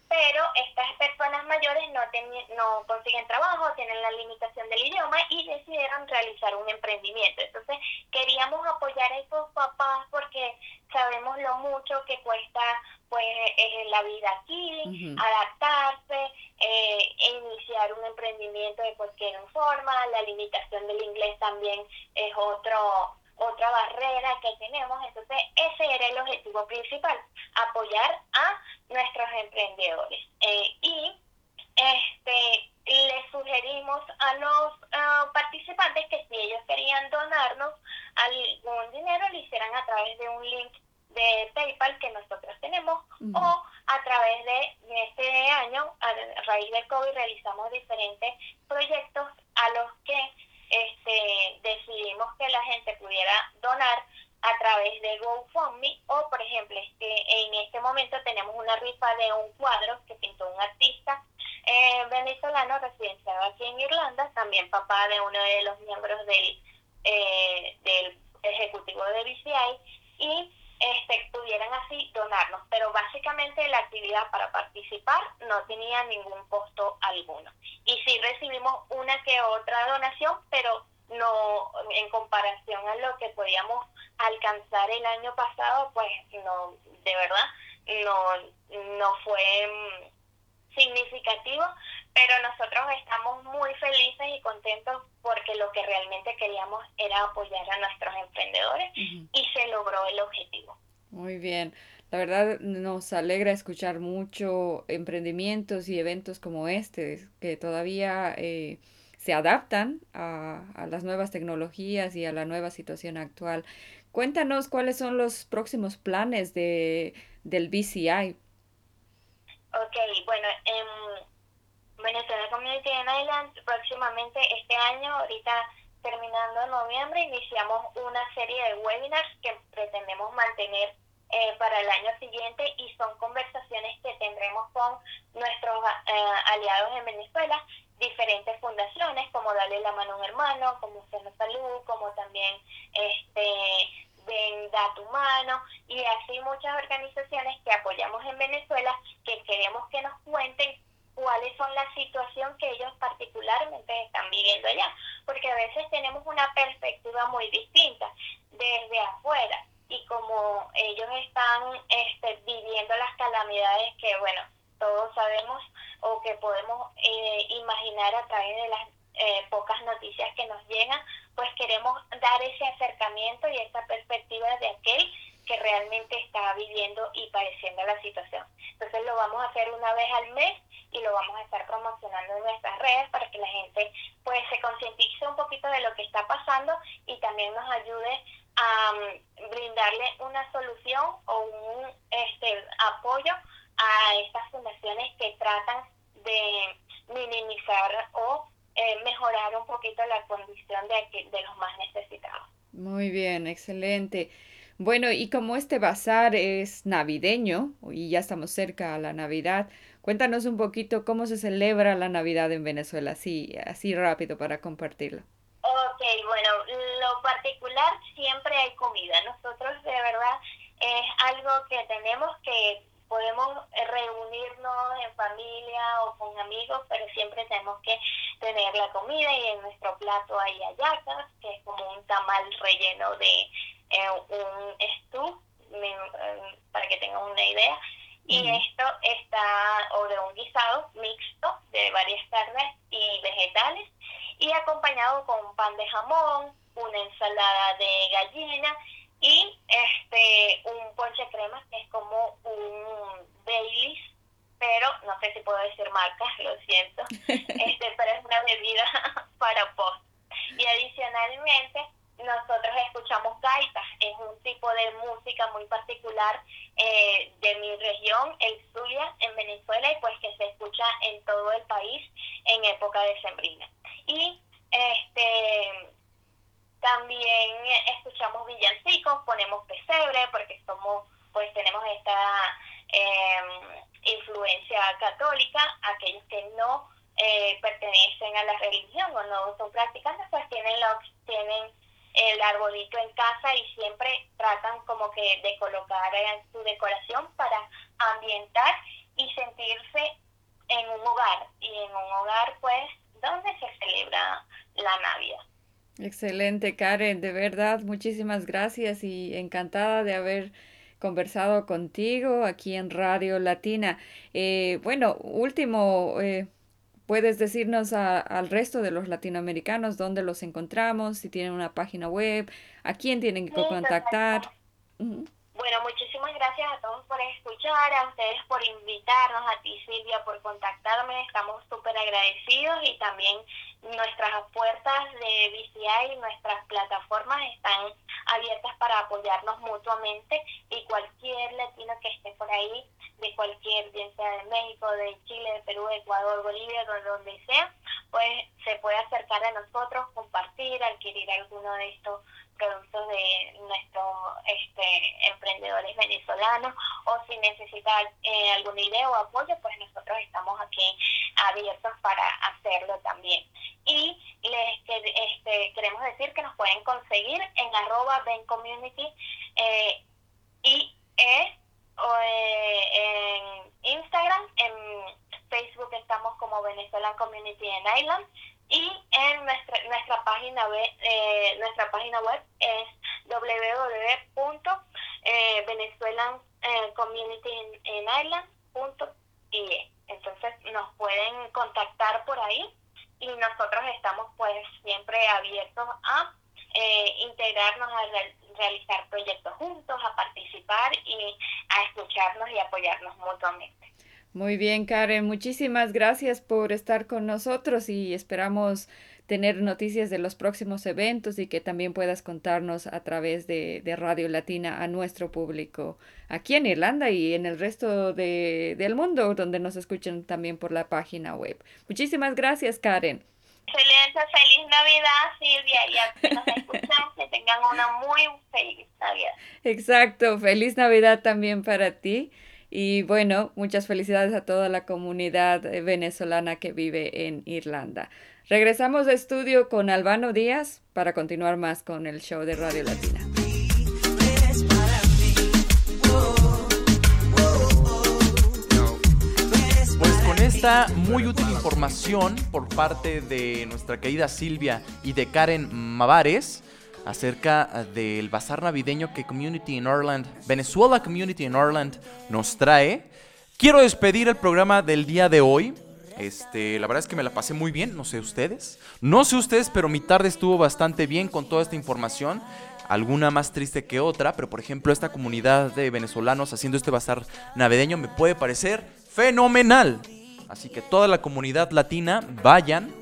Pero estas personas mayores no, teni- no consiguen trabajo, tienen la limitación del idioma y decidieron realizar un emprendimiento. Entonces queríamos apoyar a esos papás porque sabemos lo mucho que cuesta pues eh, la vida aquí, adaptarse, eh, iniciar un emprendimiento de cualquier forma, la limitación del inglés también es otro otra barrera que tenemos, entonces ese era el objetivo principal, apoyar a nuestros emprendedores. Eh, y este les sugerimos a los ah, participantes que si ellos querían donarnos al a través de un link de PayPal que nosotros tenemos o a través de este año, a raíz del COVID, realizamos diferentes proyectos a los que este, decidimos que la gente pudiera donar a través de GoFundMe o, por ejemplo, este, en este momento tenemos una rifa de un cuadro que pintó un artista eh, venezolano residenciado aquí en Irlanda, también papá de uno de los miembros del, eh, del ejecutivo de BCI y este, pudieran así donarnos. Pero básicamente la actividad para participar no tenía ningún costo alguno. Y sí recibimos una que otra donación, pero no en comparación a lo que podíamos alcanzar el año pasado, pues no, de verdad, no, no fue mm, significativo, pero nosotros estamos muy felices y contentos porque lo que realmente queríamos era apoyar a nuestros emprendedores y se logró el objetivo. Muy bien. La verdad nos alegra escuchar mucho emprendimientos y eventos como este, que todavía eh, se adaptan a, a las nuevas tecnologías y a la nueva situación actual. Cuéntanos cuáles son los próximos planes de, del BCI. Ok, bueno, en Venezuela Community en Island, próximamente este año, ahorita terminando noviembre, iniciamos una serie de webinars que pretendemos mantener eh, para el año siguiente y son conversaciones que tendremos con nuestros eh, aliados en Venezuela, diferentes fundaciones como Darle la mano a un hermano, como Seno Salud, como también este Ven Dato Humano y así muchas organizaciones que apoyamos en Venezuela que queremos que nos cuenten cuáles son la situación que ellos particularmente están viviendo allá, porque a veces tenemos una perspectiva muy distinta desde afuera y como ellos están este, viviendo las calamidades que, bueno, todos sabemos o que podemos eh, imaginar a través de las eh, pocas noticias que nos llegan, pues queremos dar ese acercamiento y esa perspectiva de aquel que realmente está viviendo y padeciendo la situación. Entonces lo vamos a hacer una vez al mes y lo vamos a estar promocionando en nuestras redes para que la gente pues se concientice un poquito de lo que está pasando y también nos ayude a um, brindarle una solución o un este apoyo a estas fundaciones que tratan de minimizar o eh, mejorar un poquito la condición de, de los más necesitados. Muy bien, excelente. Bueno, y como este bazar es navideño y ya estamos cerca a la Navidad, cuéntanos un poquito cómo se celebra la Navidad en Venezuela, así, así rápido para compartirlo. Ok, bueno, lo particular siempre hay comida. Nosotros de verdad es algo que tenemos que podemos reunirnos en familia o con amigos, pero siempre tenemos que tener la comida y en nuestro plato hay hallacas, que es como un tamal relleno de eh, un stew, para que tengan una idea. Y Ujú. esto está, o de un guisado mixto de varias carnes y vegetales, y acompañado con un pan de jamón, una ensalada de gallina y este un ponche crema que es como un Baileys, pero no sé si puedo decir marcas, lo siento, este pero es una bebida para post. Y adicionalmente nosotros escuchamos gaitas, es un tipo de música muy particular eh, de mi región, el Zulia, en Venezuela, y pues que se escucha en todo el país en época decembrina. Y este también escuchamos villancicos, ponemos pesebre porque somos, pues tenemos esta eh, influencia católica, aquellos que no eh, pertenecen a la religión o no son practicantes, pues tienen lo, tienen el arbolito en casa y siempre tratan como que de colocar eh, su decoración para ambientar y sentirse en un hogar y en un hogar pues donde se celebra la Navidad. Excelente, Karen, de verdad, muchísimas gracias y encantada de haber conversado contigo aquí en Radio Latina. Eh, bueno, último, eh, ¿puedes decirnos a- al resto de los latinoamericanos dónde los encontramos, si tienen una página web, a quién tienen que Sí, contactar? Bueno, muchísimas gracias a todos por escuchar, a ustedes por invitarnos, a ti Silvia por contactarme, estamos súper agradecidos y también nuestras puertas de BCI, nuestras plataformas están abiertas para apoyarnos mutuamente y cualquier latino que esté por ahí, de cualquier, bien sea de México, de Chile, de Perú, de Ecuador, Bolivia, de donde sea, pues se puede acercar a nosotros, compartir, adquirir alguno de estos productos de nuestros este, emprendedores venezolanos o si necesita eh, alguna idea o apoyo, pues nosotros estamos aquí abiertos para hacerlo también. Y les este, queremos decir que nos pueden conseguir en arroba Community eh, y eh, o, en Instagram, en Facebook estamos como Venezuelan Community en Island y en nuestra nuestra página web eh, nuestra página web es www.venezuelancommunityinisland.ie entonces nos pueden contactar por ahí y nosotros estamos pues siempre abiertos a eh, integrarnos a real- realizar proyectos juntos a participar y a escucharnos y apoyarnos mutuamente Muy bien, Karen, muchísimas gracias por estar con nosotros y esperamos tener noticias de los próximos eventos y que también puedas contarnos a través de, de Radio Latina a nuestro público aquí en Irlanda y en el resto de- del mundo donde nos escuchan también por la página web. Muchísimas gracias, Karen. Excelente, feliz Navidad Silvia y a quienes nos escuchan que tengan una muy feliz Navidad Exacto, feliz Navidad también para ti. Y bueno, muchas felicidades a toda la comunidad eh, venezolana que vive en Irlanda. Regresamos de estudio con Albano Díaz para continuar más con el show de Radio Latina. Pues con esta muy útil información por parte de nuestra querida Silvia y de Karen Mavares acerca del bazar navideño que Community in Ireland, Venezuela Community in Ireland nos trae, quiero despedir el programa del día de hoy. Este, la verdad es que me la pasé muy bien, no sé ustedes. No sé ustedes, pero mi tarde estuvo bastante bien con toda esta información. Alguna más triste que otra, pero por ejemplo esta comunidad de venezolanos haciendo este bazar navideño me puede parecer fenomenal. Así que toda la comunidad latina vayan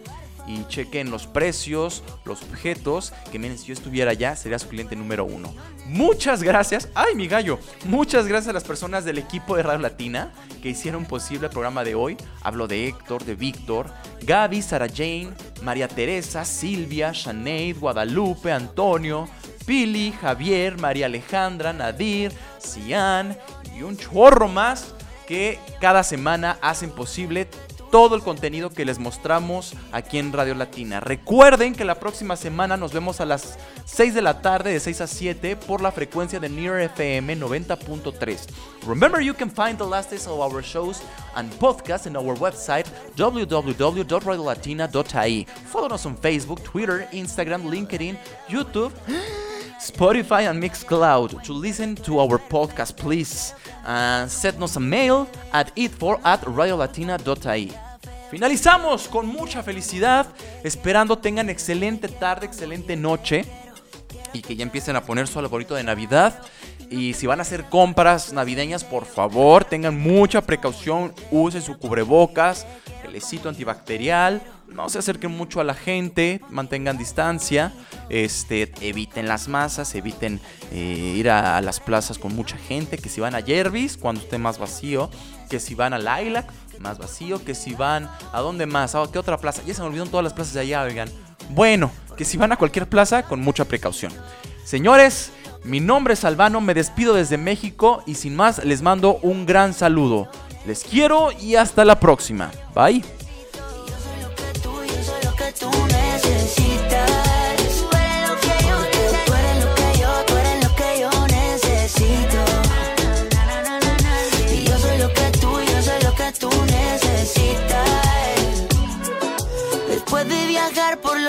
y chequen los precios, los objetos, que miren, si yo estuviera allá sería su cliente número uno. Muchas gracias, ay mi gallo, muchas gracias a las personas del equipo de Radio Latina que hicieron posible el programa de hoy. Hablo de Héctor, de Víctor, Gaby, Sara Jane, María Teresa, Silvia, Shaneid, Guadalupe, Antonio, Pili, Javier, María Alejandra, Nadir, Cian y un chorro más que cada semana hacen posible todo el contenido que les mostramos aquí en Radio Latina. Recuerden que la próxima semana nos vemos a las 6 de la tarde, de 6 a 7, por la frecuencia de Near FM 90.3. Remember, you can find the last days of our shows and podcasts in our website www.radiolatina.ie. Follow us on Facebook, Twitter, Instagram, LinkedIn, YouTube. Spotify and Mixcloud to listen to our podcast, please. Uh, send us a mail at it4 at radiolatina.ie. Finalizamos con mucha felicidad, esperando tengan excelente tarde, excelente noche y que ya empiecen a poner su arbolito de Navidad. Y si van a hacer compras navideñas, por favor, tengan mucha precaución, usen su cubrebocas, antibacterial, no se acerquen mucho a la gente, mantengan distancia, este, eviten las masas, eviten eh, ir a, las plazas con mucha gente, que si van a Jervis, cuando esté más vacío, que si van a Lilac, más vacío, que si van a dónde más, a qué otra plaza, ya se me olvidaron todas las plazas de allá, oigan. Bueno, que si van a cualquier plaza, con mucha precaución. Señores, mi nombre es Albano, me despido desde México y sin más les mando un gran saludo. Les quiero y hasta la próxima. Bye.